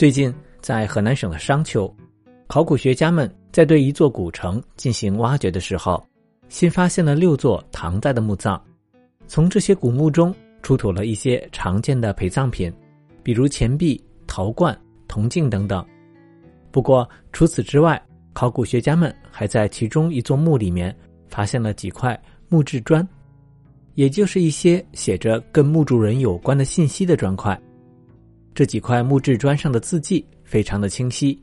最近，在河南省的商丘，考古学家们在对一座古城进行挖掘的时候，新发现了六座唐代的墓葬。从这些古墓中出土了一些常见的陪葬品，比如钱币、陶罐、铜镜等等。不过，除此之外，考古学家们还在其中一座墓里面发现了几块木质砖，也就是一些写着跟墓主人有关的信息的砖块。这几块木质砖上的字迹非常的清晰，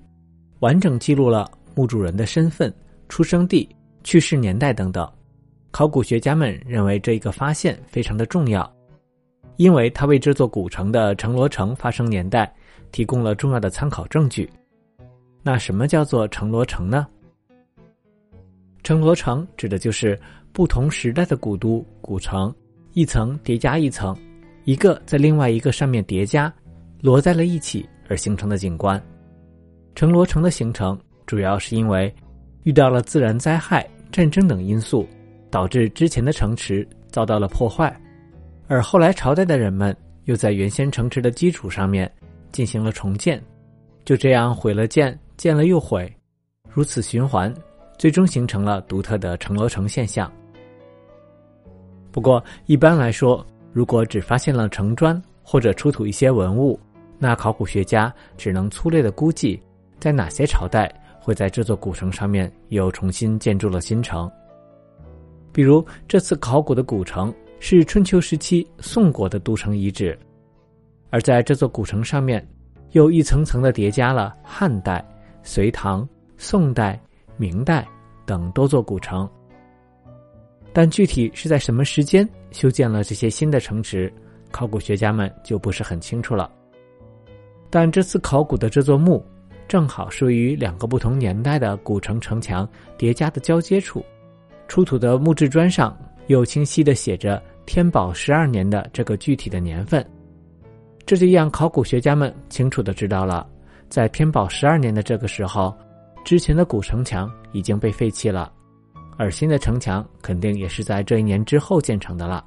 完整记录了墓主人的身份、出生地、去世年代等等。考古学家们认为这一个发现非常的重要，因为它为这座古城的城罗城发生年代提供了重要的参考证据。那什么叫做城罗城呢？城罗城指的就是不同时代的古都、古城，一层叠加一层，一个在另外一个上面叠加。摞在了一起而形成的景观，城罗城的形成主要是因为遇到了自然灾害、战争等因素，导致之前的城池遭到了破坏，而后来朝代的人们又在原先城池的基础上面进行了重建，就这样毁了建，建了又毁，如此循环，最终形成了独特的城罗城现象。不过一般来说，如果只发现了城砖或者出土一些文物，那考古学家只能粗略的估计，在哪些朝代会在这座古城上面又重新建筑了新城。比如这次考古的古城是春秋时期宋国的都城遗址，而在这座古城上面，又一层层的叠加了汉代、隋唐、宋代、明代等多座古城。但具体是在什么时间修建了这些新的城池，考古学家们就不是很清楚了。但这次考古的这座墓，正好属于两个不同年代的古城城墙叠加的交接处，出土的木质砖上又清晰的写着天宝十二年的这个具体的年份，这就让考古学家们清楚的知道了，在天宝十二年的这个时候，之前的古城墙已经被废弃了，而新的城墙肯定也是在这一年之后建成的了。